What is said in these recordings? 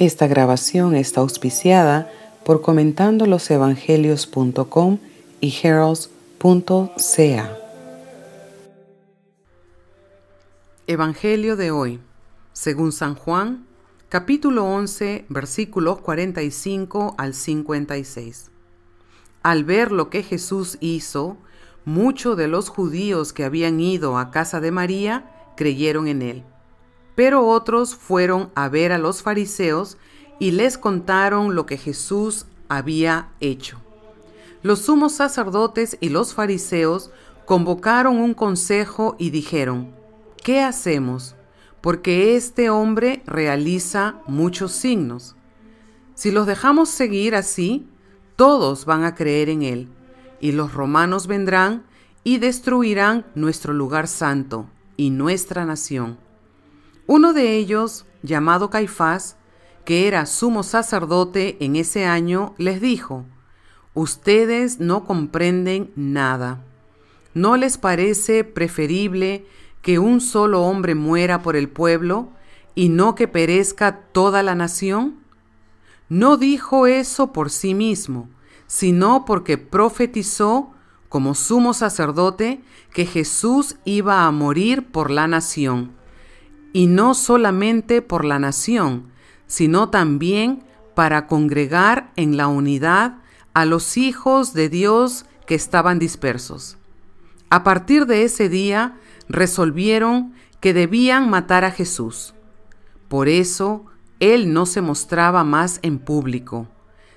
Esta grabación está auspiciada por comentandolosevangelios.com y heralds.ca. Evangelio de hoy, según San Juan, capítulo 11, versículos 45 al 56. Al ver lo que Jesús hizo, muchos de los judíos que habían ido a casa de María creyeron en él. Pero otros fueron a ver a los fariseos y les contaron lo que Jesús había hecho. Los sumos sacerdotes y los fariseos convocaron un consejo y dijeron, ¿qué hacemos? Porque este hombre realiza muchos signos. Si los dejamos seguir así, todos van a creer en él, y los romanos vendrán y destruirán nuestro lugar santo y nuestra nación. Uno de ellos, llamado Caifás, que era sumo sacerdote en ese año, les dijo, Ustedes no comprenden nada. ¿No les parece preferible que un solo hombre muera por el pueblo y no que perezca toda la nación? No dijo eso por sí mismo, sino porque profetizó como sumo sacerdote que Jesús iba a morir por la nación, y no solamente por la nación, sino también para congregar en la unidad a los hijos de Dios que estaban dispersos. A partir de ese día resolvieron que debían matar a Jesús. Por eso él no se mostraba más en público,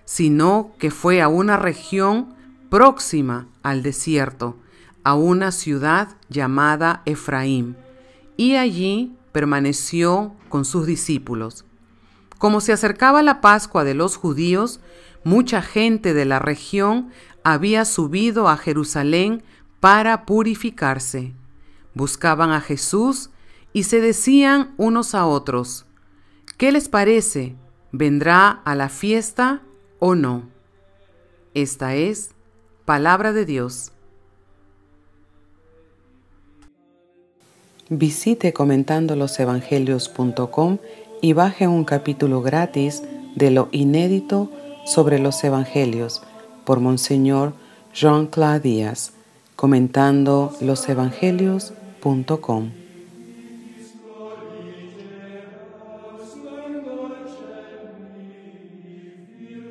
sino que fue a una región próxima al desierto, a una ciudad llamada Efraín, y allí permaneció con sus discípulos. Como se acercaba la Pascua de los judíos, mucha gente de la región había subido a Jerusalén para purificarse. Buscaban a Jesús y se decían unos a otros, ¿qué les parece? ¿Vendrá a la fiesta o no? Esta es palabra de Dios. Visite comentandolosevangelios.com y baje un capítulo gratis de lo inédito sobre los Evangelios por Monseñor Jean-Claude Díaz, comentando losevangelios.com.